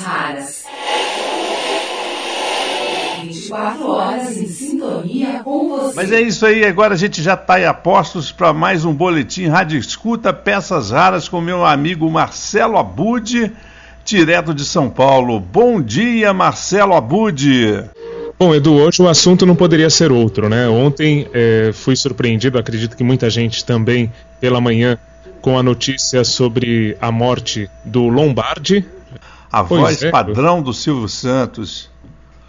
Raras. 24 horas em sintonia com você. Mas é isso aí, agora a gente já está em apostos para mais um boletim Rádio Escuta Peças Raras com meu amigo Marcelo Abude, direto de São Paulo. Bom dia, Marcelo Abude. Bom, Edu, hoje o assunto não poderia ser outro, né? Ontem é, fui surpreendido, acredito que muita gente também, pela manhã, com a notícia sobre a morte do Lombardi. A pois voz é, padrão do Silvio Santos.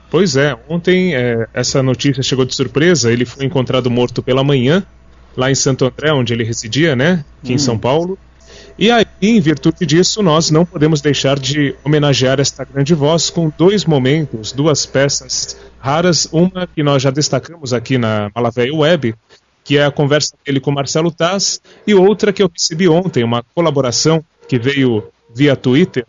Pois é, ontem é, essa notícia chegou de surpresa. Ele foi encontrado morto pela manhã, lá em Santo André, onde ele residia, né? Aqui hum. em São Paulo. E aí, em virtude disso, nós não podemos deixar de homenagear esta grande voz com dois momentos, duas peças raras. Uma que nós já destacamos aqui na Malavéia Web, que é a conversa dele com Marcelo Taz, e outra que eu recebi ontem, uma colaboração que veio via Twitter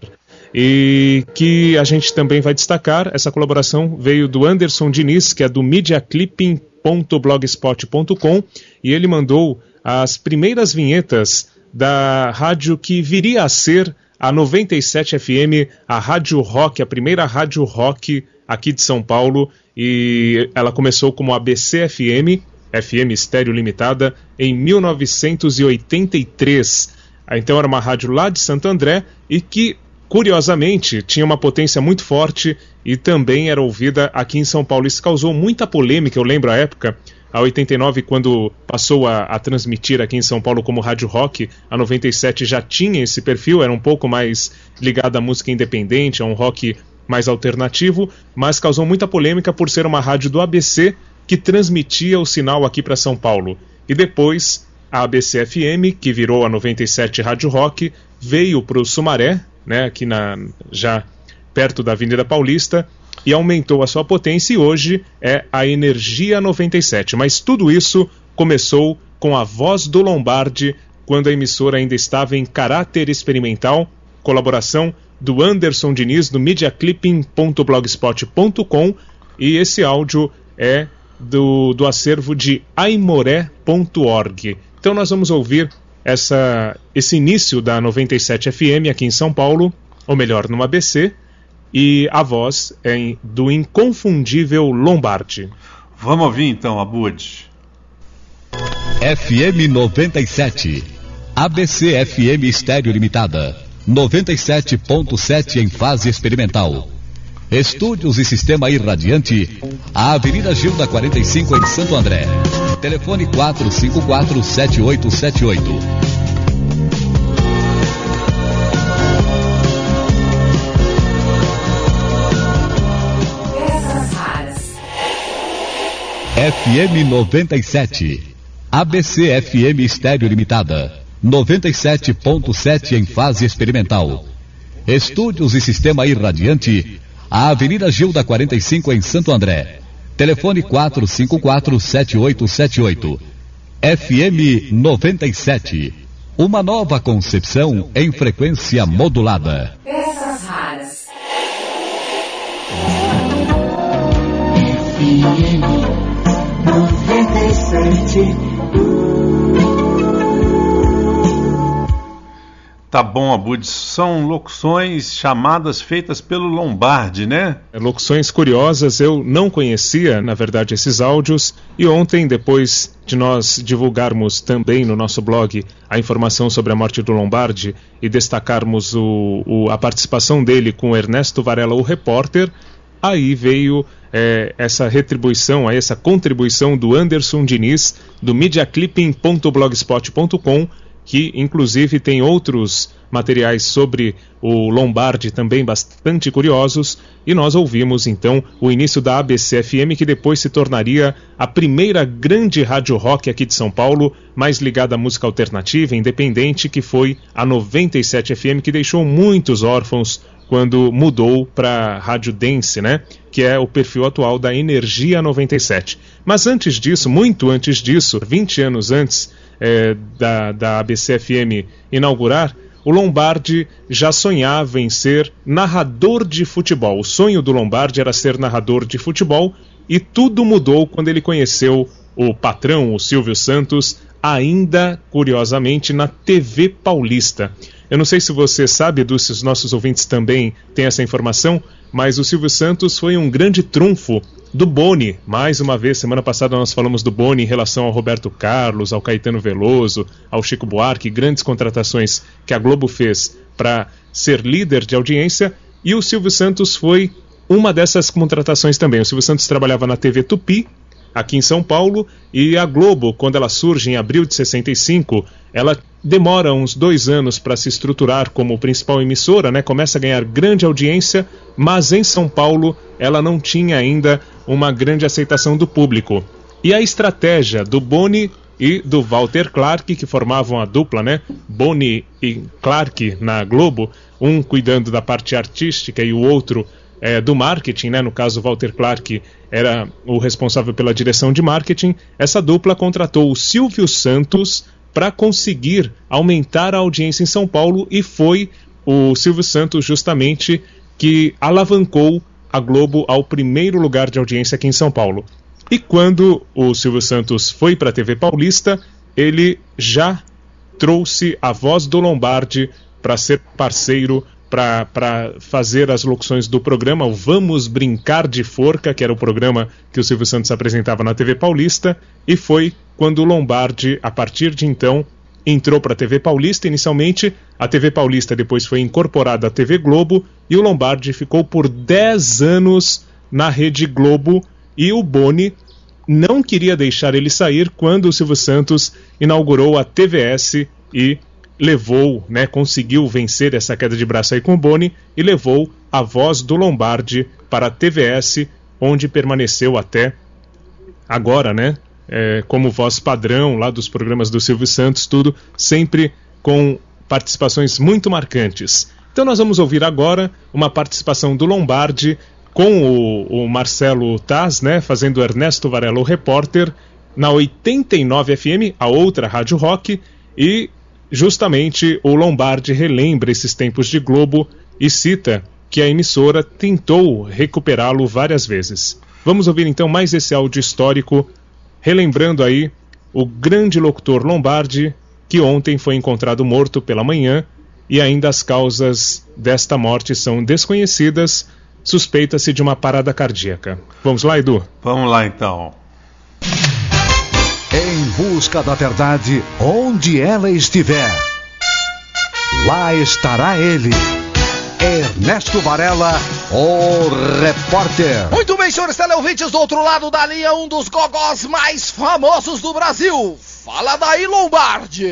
e que a gente também vai destacar. Essa colaboração veio do Anderson Diniz, que é do mediaclipping.blogspot.com, e ele mandou as primeiras vinhetas da rádio que viria a ser a 97 FM, a Rádio Rock, a primeira rádio rock aqui de São Paulo, e ela começou como ABC FM, FM Estéreo Limitada, em 1983. Então era uma rádio lá de Santo André e que, curiosamente, tinha uma potência muito forte e também era ouvida aqui em São Paulo. Isso causou muita polêmica, eu lembro a época, a 89, quando passou a, a, transmitir aqui em São Paulo como Rádio Rock, a 97 já tinha esse perfil, era um pouco mais ligada à música independente, a um rock mais alternativo, mas causou muita polêmica por ser uma rádio do ABC que transmitia o sinal aqui para São Paulo. E depois, a ABC FM, que virou a 97 Rádio Rock, veio para o Sumaré, né, aqui na, já perto da Avenida Paulista, e aumentou a sua potência e hoje é a Energia 97. Mas tudo isso começou com a voz do Lombardi quando a emissora ainda estava em caráter experimental, colaboração do Anderson Diniz do mediaclipping.blogspot.com e esse áudio é do, do acervo de aimoré.org. Então nós vamos ouvir essa, esse início da 97 FM aqui em São Paulo, ou melhor, no ABC, e a voz é do inconfundível Lombardi. Vamos ouvir então, Abud. FM 97, ABC FM Estéreo Limitada, 97.7 em fase experimental. Estúdios e Sistema Irradiante, a Avenida Gilda 45 em Santo André. Telefone 454 7878. FM 97. ABC FM Estéreo Limitada. 97.7 em fase experimental. Estúdios e Sistema Irradiante. A Avenida Gilda 45 em Santo André. Telefone 454-7878. FM 97. Uma nova concepção em frequência modulada. Peças raras. FM 97. Tá bom, Abud. São locuções chamadas feitas pelo Lombardi, né? É, locuções curiosas, eu não conhecia, na verdade, esses áudios. E ontem, depois de nós divulgarmos também no nosso blog a informação sobre a morte do Lombardi e destacarmos o, o, a participação dele com Ernesto Varela, o repórter, aí veio é, essa retribuição, essa contribuição do Anderson Diniz, do mediaclipping.blogspot.com, que inclusive tem outros materiais sobre o Lombardi também bastante curiosos, e nós ouvimos então o início da ABC FM, que depois se tornaria a primeira grande rádio rock aqui de São Paulo, mais ligada à música alternativa, independente, que foi a 97 FM, que deixou muitos órfãos quando mudou para Rádio Dance, né? Que é o perfil atual da Energia 97. Mas antes disso, muito antes disso, 20 anos antes é, da, da ABCFM inaugurar, o Lombardi já sonhava em ser narrador de futebol. O sonho do Lombardi era ser narrador de futebol e tudo mudou quando ele conheceu o patrão, o Silvio Santos, ainda curiosamente na TV Paulista. Eu não sei se você sabe, se os nossos ouvintes também têm essa informação, mas o Silvio Santos foi um grande trunfo do Boni. Mais uma vez, semana passada nós falamos do Boni em relação ao Roberto Carlos, ao Caetano Veloso, ao Chico Buarque, grandes contratações que a Globo fez para ser líder de audiência, e o Silvio Santos foi uma dessas contratações também. O Silvio Santos trabalhava na TV Tupi, aqui em São Paulo, e a Globo, quando ela surge em abril de 65, ela demora uns dois anos para se estruturar como principal emissora, né? começa a ganhar grande audiência, mas em São Paulo ela não tinha ainda uma grande aceitação do público. E a estratégia do Boni e do Walter Clark, que formavam a dupla, né? Boni e Clark na Globo, um cuidando da parte artística e o outro é, do marketing, né? no caso Walter Clark era o responsável pela direção de marketing, essa dupla contratou o Silvio Santos para conseguir aumentar a audiência em São Paulo e foi o Silvio Santos justamente que alavancou a Globo ao primeiro lugar de audiência aqui em São Paulo. E quando o Silvio Santos foi para a TV Paulista, ele já trouxe a voz do Lombardi para ser parceiro para fazer as locuções do programa, o Vamos Brincar de Forca, que era o programa que o Silvio Santos apresentava na TV Paulista, e foi quando o Lombardi, a partir de então, entrou para a TV Paulista. Inicialmente, a TV Paulista depois foi incorporada à TV Globo, e o Lombardi ficou por 10 anos na Rede Globo, e o Boni não queria deixar ele sair quando o Silvio Santos inaugurou a TVS e levou, né, conseguiu vencer essa queda de braço aí com o Boni e levou a voz do Lombardi para a TVS, onde permaneceu até agora, né, é, como voz padrão lá dos programas do Silvio Santos, tudo sempre com participações muito marcantes. Então nós vamos ouvir agora uma participação do Lombardi com o, o Marcelo Taz, né, fazendo Ernesto Varela o repórter na 89 FM, a outra rádio rock, e Justamente o Lombardi relembra esses tempos de Globo e cita que a emissora tentou recuperá-lo várias vezes. Vamos ouvir então mais esse áudio histórico, relembrando aí o grande locutor Lombardi, que ontem foi encontrado morto pela manhã e ainda as causas desta morte são desconhecidas. Suspeita-se de uma parada cardíaca. Vamos lá, Edu? Vamos lá então. Em busca da verdade, onde ela estiver, lá estará ele. Ernesto Varela, o repórter. Muito bem, senhores teleouvintes do outro lado da linha, um dos gogós mais famosos do Brasil. Fala daí, Lombardi.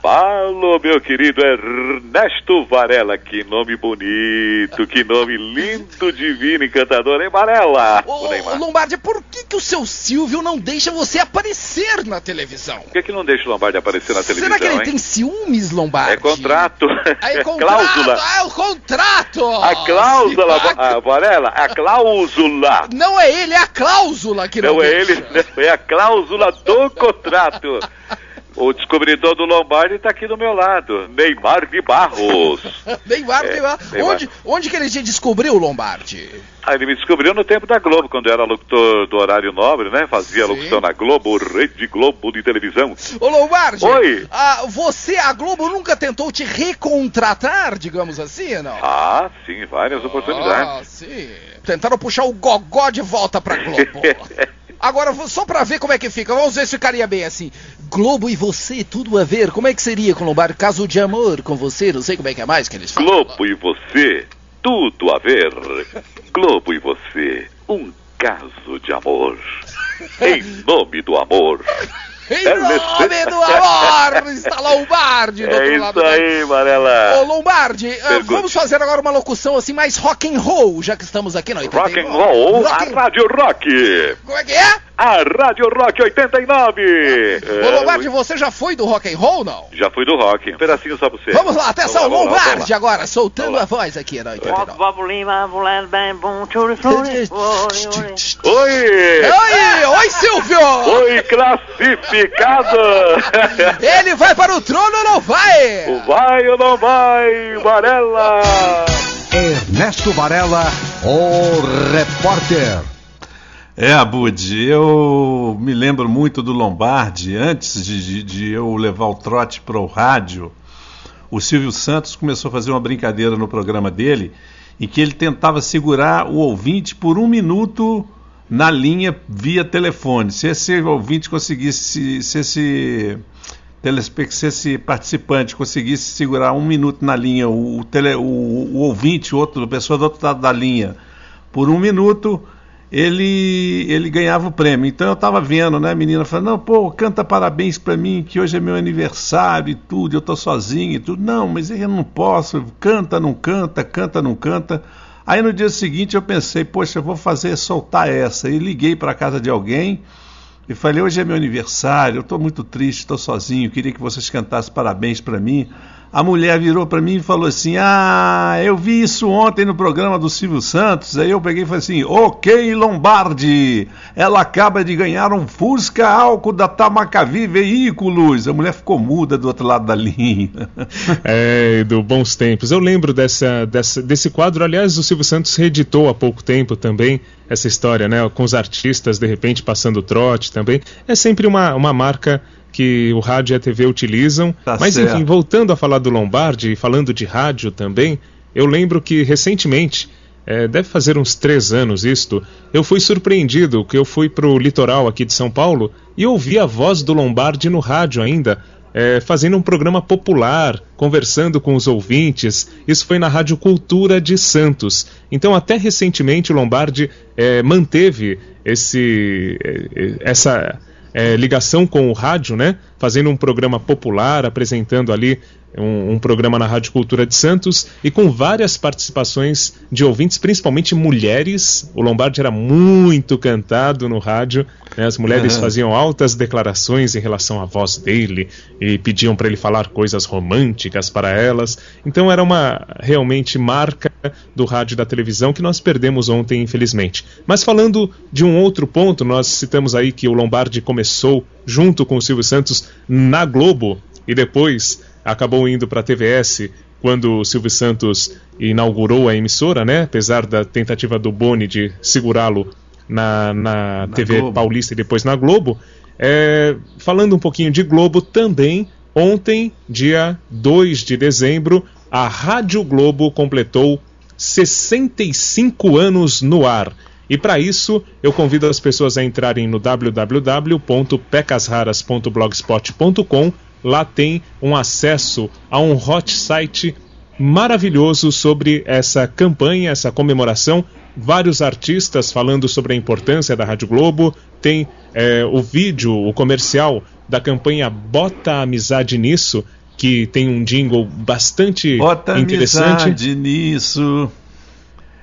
Fala, meu querido Ernesto Varela. Que nome bonito, que nome lindo, divino, encantador, hein, Varela? Ô, Lombardi, por que, que o seu Silvio não deixa você aparecer na televisão? Por que, que não deixa o Lombardi aparecer na televisão? Será que ele hein? tem ciúmes, Lombardi? É contrato. É, É contrato. cláusula. É o contrato. A cláusula, Se- ah, Varela, a cláusula. Não é ele, é a cláusula que não, Não é deixa. ele, é a cláusula do contrato. O descobridor do Lombardi está aqui do meu lado, Neymar de Barros. Neymar, É, Neymar. Neymar. Onde, onde que ele te descobriu, Lombardi? Ah, ele me descobriu no tempo da Globo, quando eu era locutor do horário nobre, né? Fazia Sim. locução na Globo, Rede Globo de televisão. Ô, Lombardi. Oi. ah, você, a Globo, nunca tentou te recontratar, digamos assim, não? Ah, sim, várias oportunidades. Ah, sim. Tentaram puxar o gogó de volta pra Globo. Agora, só pra ver como é que fica, vamos ver se ficaria bem assim. Globo e você, tudo a ver. Como é que seria com o Lombardi? Caso de amor com você, não sei como é que é mais que eles falam. Globo e você, tudo a ver. Globo e você, um caso de amor. Em nome do amor. Em nome do amor, está Lombardi do É outro isso lado da- aí, Ô Varela. Lombardi, ah, Pergunte. vamos fazer agora uma locução assim mais rock and roll, já que estamos aqui na 89. Rock and roll, Rock a and- Rádio Rock. Como é que é? A Rádio Rock 89. Ô Lombardi, você já foi do rock and roll, não? Já fui do rock. Um pedacinho só pra você. Vamos lá, atenção, Vamos lá, vamos lá, vamos Lombardi agora, soltando a voz aqui na 89. Oi! Oi, oi Silvio! Oi, classificado! Ele vai para o trono ou não vai? O vai ou não vai, Varela? Ernesto Varela, o repórter. É, Abud, eu me lembro muito do Lombardi. Antes de, de- eu levar o trote para o rádio, o Silvio Santos começou a fazer uma brincadeira no programa dele, em que ele tentava segurar o ouvinte por um minuto na linha via telefone. Se esse ouvinte conseguisse, se esse, se esse participante conseguisse segurar um minuto na linha, o, tele, o, o ouvinte, outro, a pessoa do outro lado da linha, por um minuto, ele, ele ganhava o prêmio. Então eu estava vendo, né, a menina falando, não, pô, canta parabéns para mim, que hoje é meu aniversário e tudo, eu tô sozinho e tudo. Não, mas eu não posso, canta, não canta, canta, não canta. Aí no dia seguinte eu pensei, poxa, eu vou fazer soltar essa. E liguei para casa de alguém e falei, hoje é meu aniversário, eu estou muito triste, estou sozinho, queria que vocês cantassem parabéns para mim a mulher virou para mim e falou assim: Ah, eu vi isso ontem no programa do Silvio Santos. Aí eu peguei e falei assim: Ok, Lombardi, ela acaba de ganhar um Fusca álcool da Tamacavi Veículos. A mulher ficou muda do outro lado da linha. É, do bons tempos. Eu lembro dessa, dessa, desse quadro. Aliás, o Silvio Santos reeditou há pouco tempo também essa história, né? Com os artistas de repente passando trote também. É sempre uma, uma marca que o rádio e a TV utilizam. Tá Mas certo. enfim, voltando a falar do Lombardi e falando de rádio também, eu lembro que recentemente, é, deve fazer uns três anos isto, eu fui surpreendido que eu fui para o litoral aqui de São Paulo e ouvi a voz do Lombardi no rádio ainda. É, fazendo um programa popular, conversando com os ouvintes. Isso foi na Rádio Cultura de Santos. Então, até recentemente, o Lombardi é, manteve esse, é, essa, é, ligação com o rádio, né? Fazendo um programa popular, apresentando ali um, um, programa na Rádio Cultura de Santos e com várias participações de ouvintes, principalmente mulheres. O Lombardi era muito cantado no rádio, né? as mulheres uhum. faziam altas declarações em relação à voz dele e pediam para ele falar coisas românticas para elas. Então era uma realmente marca do rádio e da televisão que nós perdemos ontem, infelizmente. Mas falando de um outro ponto, nós citamos aí que o Lombardi começou junto com o Silvio Santos na Globo e depois acabou indo para a TVS quando o Silvio Santos inaugurou a emissora, né? Apesar da tentativa do Boni de segurá-lo na, na, na, TV Globo. Paulista e depois na Globo. É, falando um pouquinho de Globo também, ontem, dia 2 de dezembro, a Rádio Globo completou 65 anos no ar. E para isso, eu convido as pessoas a entrarem no www.pecasraras.blogspot.com Lá tem um acesso a um hot site maravilhoso sobre essa campanha, essa comemoração. Vários artistas falando sobre a importância da Rádio Globo. Tem é, o vídeo, o comercial da campanha Bota Amizade Nisso, que tem um jingle bastante Bota interessante. Amizade nisso.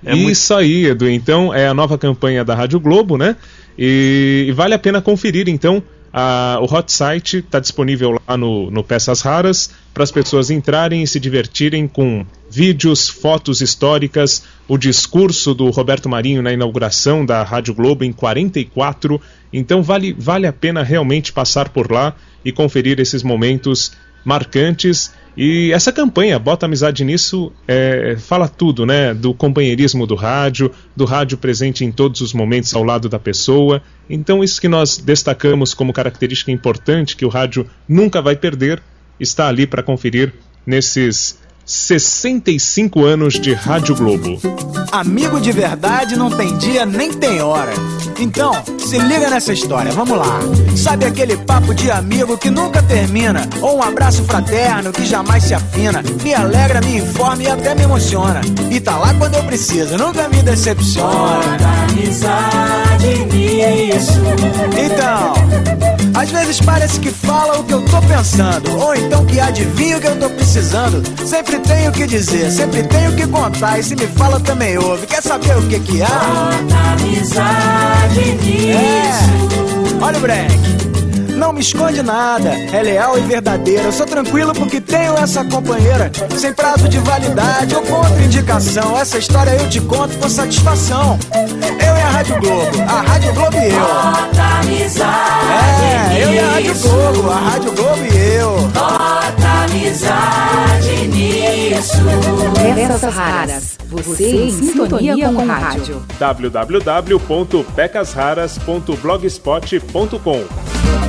É Isso muito... aí, Edu. Então, é a nova campanha da Rádio Globo, né? E, e vale a pena conferir, então, ah, o hot site está disponível lá no, no Peças Raras para as pessoas entrarem e se divertirem com vídeos, fotos históricas, o discurso do Roberto Marinho na inauguração da Rádio Globo em 44. Então vale, vale a pena realmente passar por lá e conferir esses momentos marcantes. E essa campanha, Bota Amizade Nisso, é, fala tudo, né? Do companheirismo do rádio, do rádio presente em todos os momentos ao lado da pessoa. Então, isso que nós destacamos como característica importante que o rádio nunca vai perder, está ali para conferir nesses 65 anos de Rádio Globo. Amigo de verdade não tem dia nem tem hora. Então, se liga nessa história, vamos lá. Sabe aquele papo de amigo que nunca termina? Ou um abraço fraterno que jamais se afina? Me alegra, me informa e até me emociona. E tá lá quando eu preciso, nunca me decepciona. amizade nisso. Então, às vezes parece que fala o que eu tô pensando. Ou então que adivinha o que eu tô precisando. Sempre sempre tenho que dizer, sempre tenho que contar. E se me fala também ouve, quer saber o que que há? Bota amizade nisso. É. Olha o break. Não me esconde nada, é leal e verdadeira. Eu sou tranquilo porque tenho essa companheira. Sem prazo de validade ou contraindicação. Essa história eu te conto com satisfação. Eu e a Rádio Globo, a Rádio Globo e eu. Bota amizade. É, eu e a Rádio Globo, a Rádio Globo e eu. Bota amizade nisso. Raras. Você em sintonia com o rádio. www.pecasraras.blogspot.com